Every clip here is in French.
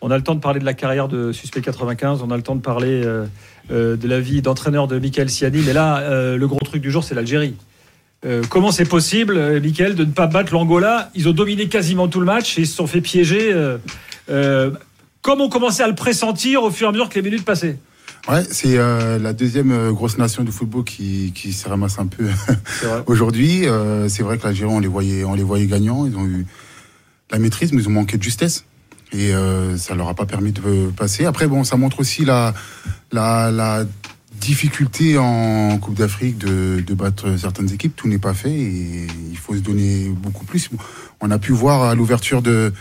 On a le temps de parler de la carrière de Suspect 95, on a le temps de parler euh, euh, de la vie d'entraîneur de Michael Siani, mais là, euh, le gros truc du jour, c'est l'Algérie. Comment c'est possible, Michael, de ne pas battre l'Angola? Ils ont dominé quasiment tout le match et ils se sont fait piéger. comme on commençait à le pressentir au fur et à mesure que les minutes passaient. Ouais, c'est euh, la deuxième euh, grosse nation du football qui, qui se ramasse un peu aujourd'hui. Euh, c'est vrai que l'Algérie, on les voyait, on les voyait gagnants. Ils ont eu la maîtrise, mais ils ont manqué de justesse. Et euh, ça leur a pas permis de passer. Après, bon, ça montre aussi la, la, la difficulté en Coupe d'Afrique de, de battre certaines équipes. Tout n'est pas fait et il faut se donner beaucoup plus. On a pu voir à l'ouverture de,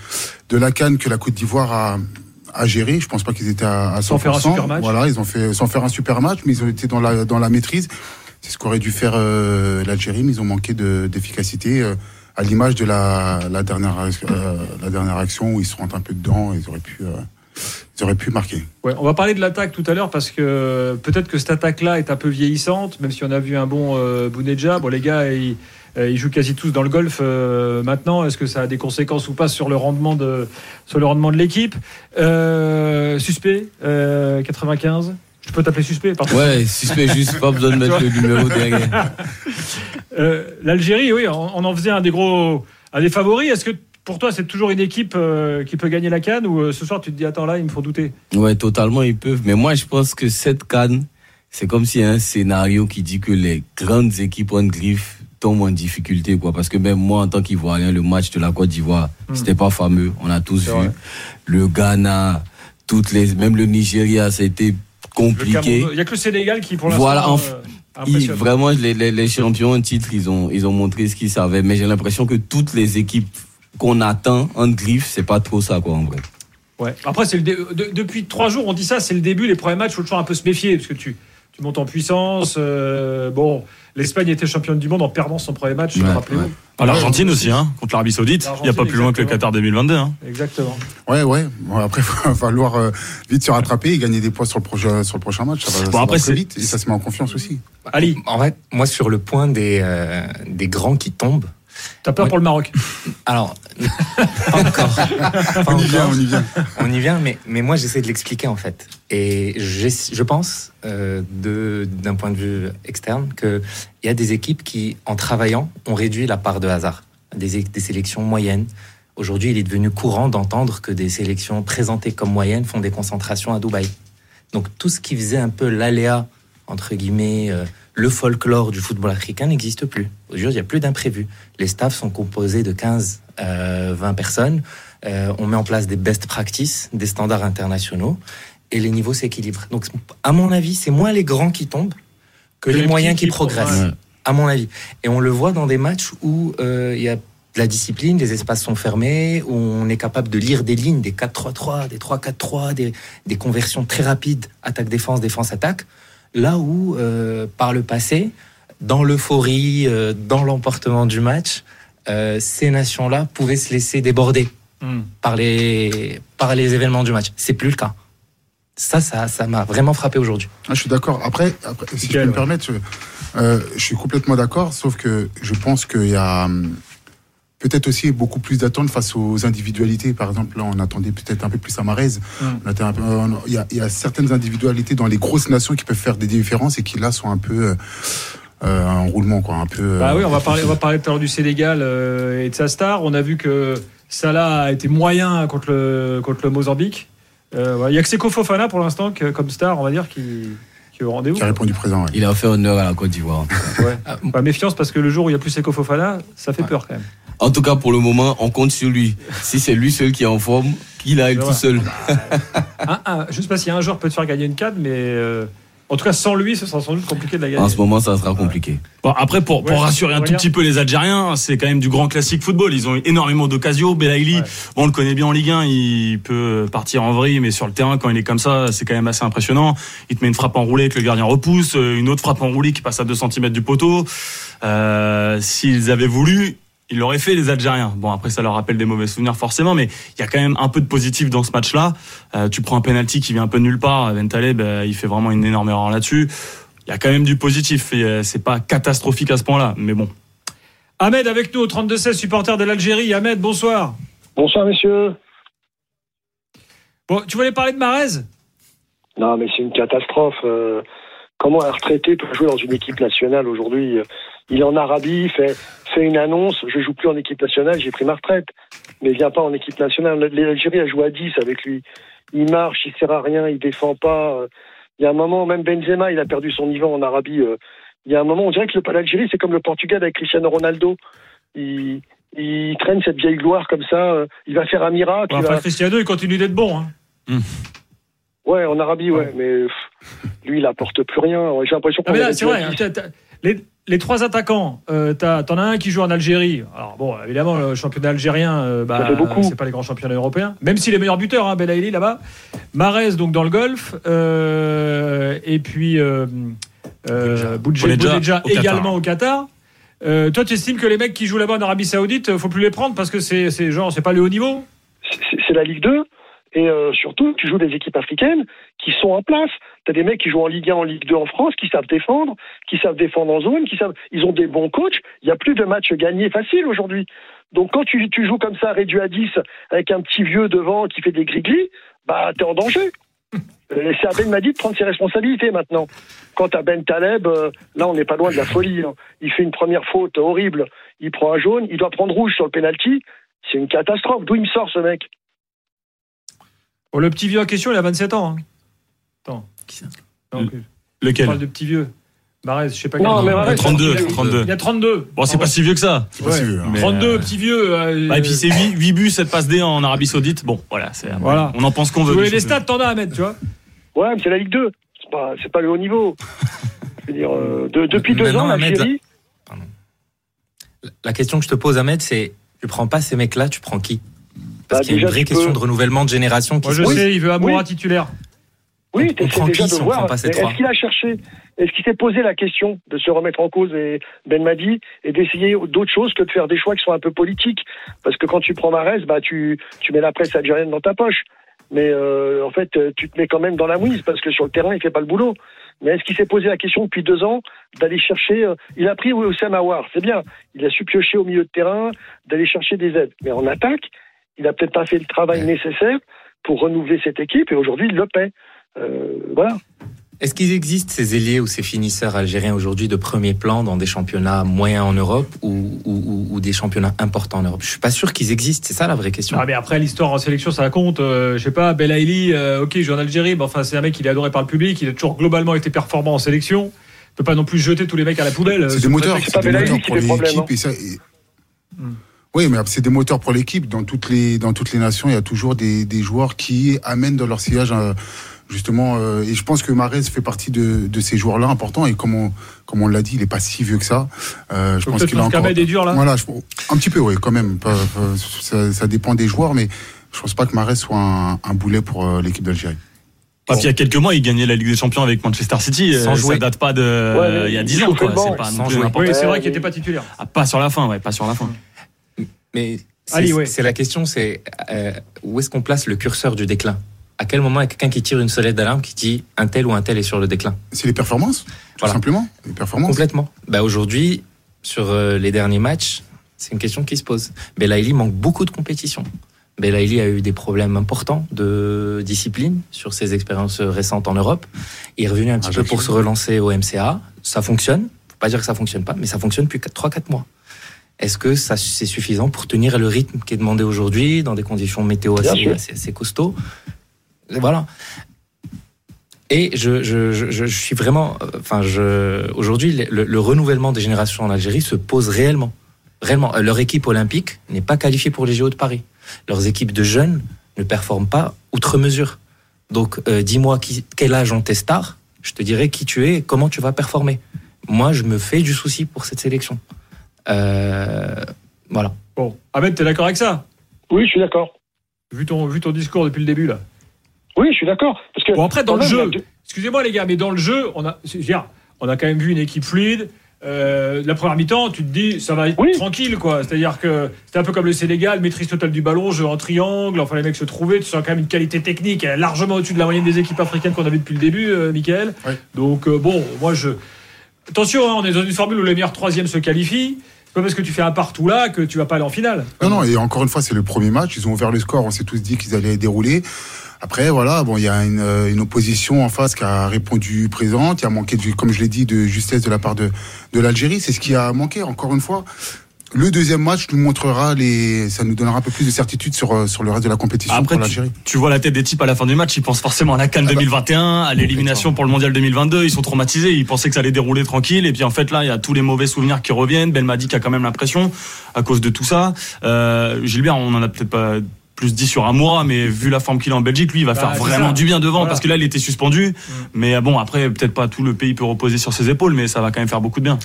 de la Cannes que la Côte d'Ivoire a, a géré. Je pense pas qu'ils étaient à, à 100%. Sans faire un super match. Voilà, ils ont fait sans faire un super match, mais ils ont été dans la, dans la maîtrise. C'est ce qu'aurait dû faire euh, l'Algérie, mais ils ont manqué de- d'efficacité. euh, à l'image de la, la, dernière, euh, la dernière action où ils se rentrent un peu dedans, ils auraient pu, euh, ils auraient pu marquer. Ouais, on va parler de l'attaque tout à l'heure parce que peut-être que cette attaque-là est un peu vieillissante, même si on a vu un bon euh. Bon, les gars, ils, euh, ils jouent quasi tous dans le golf maintenant. Est-ce que ça a des conséquences ou pas sur le rendement de, sur le rendement de l'équipe? Suspect, euh, 95. Je peux t'appeler suspect pardon. Ouais, suspect juste, pas besoin de mettre le numéro derrière. Euh, L'Algérie, oui, on, on en faisait un des gros, un des favoris. Est-ce que pour toi, c'est toujours une équipe euh, qui peut gagner la canne ou euh, ce soir tu te dis attends là, il me faut douter? Ouais, totalement, ils peuvent. Mais moi, je pense que cette canne, c'est comme s'il y a un scénario qui dit que les grandes équipes en griffe tombent en difficulté, quoi. Parce que même moi, en tant qu'Ivoirien, le match de la Côte d'Ivoire, Hmm. c'était pas fameux. On a tous vu. vrai. Le Ghana, toutes les, même le Nigeria, ça a été Le compliqué. Il n'y a que le Sénégal qui pour l'instant Voilà, en- euh, Ils- vraiment, les, les, les champions en titre, ils ont, ils ont montré ce qu'ils savaient. Mais j'ai l'impression que toutes les équipes qu'on attend en griffe, c'est pas trop ça, quoi, en vrai. Ouais. Après, c'est le dé- de- depuis trois jours, on dit ça, c'est le début. Les premiers matchs, il faut toujours un peu se méfier parce que tu, tu montes en puissance. euh, bon, l'Espagne était championne du monde en perdant son premier match, Ouais, rappelez-vous. ouais. Ah, L'Argentine aussi, hein, contre l'Arabie Saoudite. Il n'y a pas plus loin que le. Qatar 2022. Hein. Exactement. Ouais, ouais. Bon, après, il va falloir euh, vite se rattraper et gagner des points sur le prochain, sur le prochain match. Ça va, ça va après, très c'est- vite et ça se met en confiance aussi. Ali, En fait, moi, sur le point des, euh, des grands qui tombent, t'as peur Ouais. pour le Maroc? Alors, pas encore. Pas On y vient, on y vient. On y vient, mais, mais moi j'essaie de l'expliquer en fait. Et je pense, euh, de- d'un point de vue externe, qu'il y a des équipes qui, en travaillant, ont réduit la part de hasard. Des, des sélections moyennes. Aujourd'hui, il est devenu courant d'entendre que des sélections présentées comme moyennes font des concentrations à Dubaï. Donc tout ce qui faisait un peu l'aléa, entre guillemets, euh, le folklore du football africain n'existe plus. Aujourd'hui, il n'y a plus d'imprévus. Les staffs sont composés de 15, euh, 20 personnes. Euh, on met en place des best practices, des standards internationaux, et les niveaux s'équilibrent. Donc, à mon avis, c'est moins les grands qui tombent que les, les moyens qui qui progressent, Ouais. à mon avis. Et on le voit dans des matchs où euh, il y a de la discipline, les espaces sont fermés, où on est capable de lire des lignes, des 4-3-3, des 3-4-3, des, des conversions très rapides, attaque-défense, défense-attaque. Là où, euh, par le passé, dans l'euphorie, euh, dans l'emportement du match, euh, ces nations-là pouvaient se laisser déborder Hmm. par les, par les événements du match. C'est plus le cas. Ça, ça, ça m'a vraiment frappé aujourd'hui. Ah, je suis d'accord. Après, après, si peux me permettre, je, euh, je suis complètement d'accord, sauf que je pense qu'il y a hum, peut-être aussi beaucoup plus d'attentes face aux individualités. Par exemple, là, on attendait peut-être un peu plus à Marez. Mm. Un euh, Il y, a, il y a certaines individualités dans les grosses nations qui peuvent faire des différences et qui là sont un peu euh, euh, en roulement, quoi. Un peu. euh, Bah oui, on va parler, on va parler tout à l'heure du Sénégal euh, et de sa star. On a vu que Salah a été moyen contre le, contre le Mozambique. Euh, voilà. Il y a que Seko Fofana pour l'instant comme star, on va dire, qui, qui est au rendez-vous. qui a répondu présent. ouais. Il a fait honneur à la Côte d'Ivoire. Ouais. Pas méfiance parce que le jour où il n'y a plus Seko Fofana, ça fait peur quand même. En tout cas, pour le moment, on compte sur lui. Si c'est lui seul qui est en forme, qu'il aille C'est tout seul. Un- un- je ne sais pas si un joueur peut te faire gagner une canne, mais euh, en tout cas sans lui, ce sera sans doute compliqué de la gagner. En ce moment, ça sera compliqué. Bon, après, pour, pour Ouais, rassurer un tout petit peu les Algériens, c'est quand même du grand classique football. Ils ont eu énormément d'occasions. Belaïli, Ouais. bon, on le connaît bien en Ligue 1, il peut partir en vrille, mais sur le terrain, quand il est comme ça, c'est quand même assez impressionnant. Il te met une frappe enroulée que le gardien repousse, euh, une autre frappe enroulée qui passe à 2 cm du poteau. Euh, S'ils avaient voulu, ils l'auraient fait, les Algériens. Bon, après, ça leur rappelle des mauvais souvenirs, forcément, mais il y a quand même un peu de positif dans ce match-là. Euh, tu prends un penalty qui vient un peu de nulle part. Ben Taleb, euh, il fait vraiment une énorme erreur là-dessus. Il y a quand même du positif. et, euh, C'est pas catastrophique à ce point-là, mais bon. Ahmed avec nous au 32-16, supporter de l'Algérie. Ahmed, bonsoir. Bonsoir messieurs. Bon, tu voulais parler de Marez? Non, mais c'est une catastrophe. Euh, comment un retraité peut jouer dans une équipe nationale aujourd'hui? Il est en Arabie, fait, fait une annonce, je joue plus en équipe nationale, j'ai pris ma retraite. Mais il vient pas en équipe nationale. L'Algérie a joué à 10 avec lui. Il marche, il sert à rien, il défend pas. Il y a un moment, même Benzema, il a perdu son niveau en Arabie. euh, Il y a un moment, on dirait que le- l'Algérie, c'est comme le Portugal avec Cristiano Ronaldo. Il, il traîne cette vieille gloire comme ça. euh, Il va faire un miracle. Bon, il Enfin, va- Cristiano, il continue d'être bon. hein. Ouais, en Arabie, ouais. Mais pff, lui, il apporte plus rien. J'ai l'impression qu'on Ah, mais là, aurait c'est dû vrai. à 10. t'as- t'as- les, les trois attaquants, euh, t'en as un qui joue en Algérie. Alors bon, évidemment, le championnat algérien, euh, bah, c'est pas les grands championnats européens. Même si les meilleurs buteurs, hein, Belaïli là-bas, Marez donc dans le Golfe, euh, et puis euh, euh, Boudje- Boudjedja Boudjedja au Qatar. également au Qatar. Euh, toi, tu estimes que les mecs qui jouent là-bas en Arabie Saoudite, faut plus les prendre parce que c'est genre, c'est pas le haut niveau? C'est c'est la Ligue 2. Et euh, surtout, tu joues des équipes africaines qui sont en place. Tu as des mecs qui jouent en Ligue 1, en Ligue 2 en France, qui savent défendre, qui savent défendre en zone, qui savent. Ils ont des bons coachs. Il n'y a plus de matchs gagnés faciles aujourd'hui. Donc quand tu, joues comme ça, réduit à 10, avec un petit vieux devant qui fait des griglis, bah t'es en danger. Euh, C'est à Ben Madi de prendre ses responsabilités maintenant. Quant à Ben Taleb, euh, là on n'est pas loin de la folie. hein. Il fait une première faute horrible, il prend un jaune, il doit prendre rouge sur le penalty. C'est une catastrophe. D'où il me sort ce mec? Oh, Le petit vieux en question, il a 27 ans. hein. Attends. Qui ça Non, Le- on Lequel parle de petit vieux. Marez, je sais pas Non, mais nom. Marez, 32, il a- 32. Il y a 32. Bon, c'est pas si vieux que ça. C'est pas si vieux, hein. Mais, 32, euh, petit vieux. euh, Bah, et puis c'est 8, buts, 7 passes D en Arabie Saoudite. Bon, voilà, Voilà. on en pense qu'on veut. voulais des les stats, t'en as à mettre, tu vois. Ouais, mais c'est la Ligue 2. C'est pas, c'est pas le haut niveau. Je veux dire, euh, de- depuis deux Maintenant, ans, Ahmed, l'Algérie. La question que je te pose, Ahmed, c'est tu prends pas ces mecs-là, tu prends qui? Parce Bah, qu'il y a une vraie question peux- de renouvellement de génération qui Moi, se je pose. sais, il veut Amoura Oui. titulaire. Oui, on déjà de voir. Est-ce qu'il a cherché Est-ce qu'il s'est posé la question de se remettre en cause et Ben Madi et d'essayer d'autres choses que de faire des choix qui sont un peu politiques? Parce que quand tu prends Marès, bah tu tu mets la presse algérienne dans ta poche. Mais euh, en fait, tu te mets quand même dans la mouise parce que sur le terrain, il fait pas le boulot. Mais est-ce qu'il s'est posé la question depuis deux ans d'aller chercher euh, Il a pris Oussem Aouar, c'est bien. Il a su piocher au milieu de terrain, d'aller chercher des aides. Mais en attaque, il a peut-être pas fait le travail Ouais. nécessaire pour renouveler cette équipe et aujourd'hui, il le paie. Euh, voilà. Est-ce qu'il existe ces ailiers ou ces finisseurs algériens aujourd'hui de premier plan dans des championnats moyens en Europe ou, ou- ou- ou des championnats importants en Europe? Je suis pas sûr qu'ils existent. C'est ça la vraie question. Ah, mais après, l'histoire en sélection, ça compte. Euh, je sais pas, Belaïli, euh, ok, il joue en Algérie, mais enfin, c'est un mec, il est adoré par le public, il a toujours globalement été performant en sélection. Il peut pas non plus jeter tous les mecs à la poubelle. euh, C'est des moteurs, c'est des Belaïli moteurs qui pour l'équipe. Et ça, et- Hmm. Oui, mais c'est des moteurs pour l'équipe. Dans toutes les dans toutes les nations, il y a toujours des, des joueurs qui amènent dans leur sillage euh, justement. euh, et je pense que Marez fait partie de, de ces joueurs-là importants. Et comme on comme on l'a dit, il est pas si vieux que ça. Euh, je Donc, pense peut-être qu'il a encore. est dur, là. Voilà, je- un petit peu, oui, quand même. Pas- pas- ça, ça dépend des joueurs, mais je pense pas que Marez soit un, un boulet pour euh, l'équipe d'Algérie. Puis il y a quelques mois, il gagnait la Ligue des Champions avec Manchester City. Sans euh, jouer. Ça date pas de Ouais, mais il y a il 10 ans, quoi. C'est pas non Oui, c'est vrai qu'il n'était pas titulaire. Ah, pas sur la fin, ouais, pas sur la fin. Mais c'est Ali, ouais. c'est la question, c'est euh, où est-ce qu'on place le curseur du déclin? À quel moment il y a quelqu'un qui tire une sonnette d'alarme qui dit un tel ou un tel est sur le déclin? C'est les performances, tout Voilà. simplement. Les performances. Complètement. Bah aujourd'hui, sur euh, les derniers matchs, c'est une question qui se pose. Belaïli manque beaucoup de compétition. Belaïli a eu des problèmes importants de discipline sur ses expériences récentes en Europe. Il est revenu un petit peu Ajaccio. pour se relancer au MCA. Ça fonctionne. Faut pas dire que ça fonctionne pas, mais ça fonctionne depuis 3-4 mois. Est-ce que ça c'est suffisant pour tenir le rythme qui est demandé aujourd'hui dans des conditions météo assez costauds? Voilà. Et je, je, je, je suis vraiment, euh, enfin, je, aujourd'hui, le, le renouvellement des générations en Algérie se pose réellement. Réellement, Euh, leur équipe olympique n'est pas qualifiée pour les JO de Paris. Leurs équipes de jeunes ne performent pas outre mesure. Donc, euh, dis-moi qui, quel âge ont tes stars, je te dirai qui tu es et comment tu vas performer. Moi, je me fais du souci pour cette sélection. Euh, voilà. Bon, Ahmed, t'es d'accord avec ça? Oui, je suis d'accord. vu ton, vu ton discours depuis le début, là. Oui, je suis d'accord. Parce que Bon, après, dans le même, jeu, deux- excusez-moi les gars, mais dans le jeu, on a, je veux dire, on a quand même vu une équipe fluide. Euh, la première mi-temps, tu te dis, ça va être Oui. tranquille, quoi. C'est-à-dire que c'était un peu comme le Sénégal, maîtrise totale du ballon, jeu en triangle, enfin les mecs se trouvaient, tu sens quand même une qualité technique largement au-dessus de la moyenne des équipes africaines qu'on a vu depuis le début, euh, Michael. Oui. Donc, euh, bon, moi je. Attention, hein, on est dans une formule où les meilleurs troisièmes se qualifient. Pas parce que tu fais un partout là que tu vas pas aller en finale? Non, non, et encore une fois, c'est le premier match. Ils ont ouvert le score. On s'est tous dit qu'ils allaient dérouler. Après, voilà, bon, il y a une, euh, opposition en face qui a répondu présente. Il y a manqué, du, comme je l'ai dit, de justesse de la part de, de l'Algérie. C'est ce qui a manqué, encore une fois. Le deuxième match nous montrera les, ça nous donnera un peu plus de certitude sur, euh, sur le reste de la compétition Après, pour l'Algérie. Tu vois la tête des types à la fin du match, ils pensent forcément à la Cannes Ah bah. 2021, à l'élimination pour le Mondial 2022. Ils sont traumatisés, ils pensaient que ça allait dérouler tranquille. Et puis en fait, là, il y a tous les mauvais souvenirs qui reviennent. Belmadi qui a quand même l'impression à cause de tout ça. Euh, Gilbert, on en a peut-être pas plus dit sur Amoura, mais vu la forme qu'il a en Belgique, lui, il va Bah, faire vraiment ça. du bien devant Voilà. parce que là, il était suspendu. Mais bon, après, peut-être pas tout le pays peut reposer sur ses épaules, mais ça va quand même faire beaucoup de bien.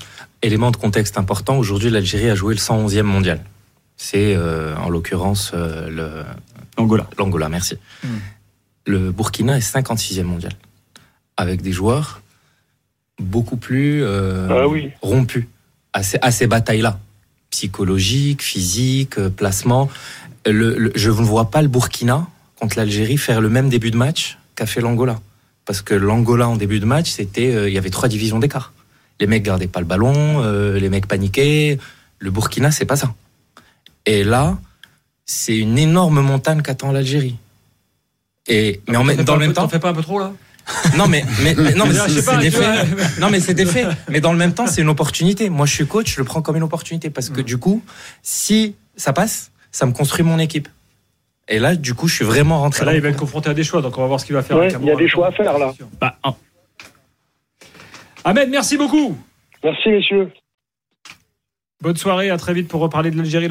Élément de contexte important, aujourd'hui l'Algérie a joué le 111e mondial. C'est euh, en l'occurrence euh, le- Angola. l'Angola, merci. Hmm. Le Burkina est 56e mondial. Avec des joueurs beaucoup plus euh, Ah oui. rompus à ces, à ces batailles-là. Psychologiques, physiques, euh, placement. Le- le- je ne vois pas le Burkina contre l'Algérie faire le même début de match qu'a fait l'Angola. Parce que l'Angola en début de match, c'était, euh, il y avait trois divisions d'écart. Les mecs gardaient pas le ballon, euh, les mecs paniquaient. Le Burkina, c'est pas ça. Et là, c'est une énorme montagne qu'attend l'Algérie. Et mais en T'en dans le même peu- t'en temps, fais pas un peu trop là? Non mais, mais, mais- non mais c'est des faits. Non mais c'est des faits. Mais dans le même temps, c'est une opportunité. Moi, je suis coach, je le prends comme une opportunité parce que du coup, si ça passe, ça me construit mon équipe. Et là, du coup, je suis vraiment rentré. Là, il va être confronté à des choix, donc on va voir ce qu'il va faire. Ouais, avec il y a des choix à faire, là. Bah, un- Ahmed, merci beaucoup. Merci, messieurs. Bonne soirée, à très vite pour reparler de l'Algérie.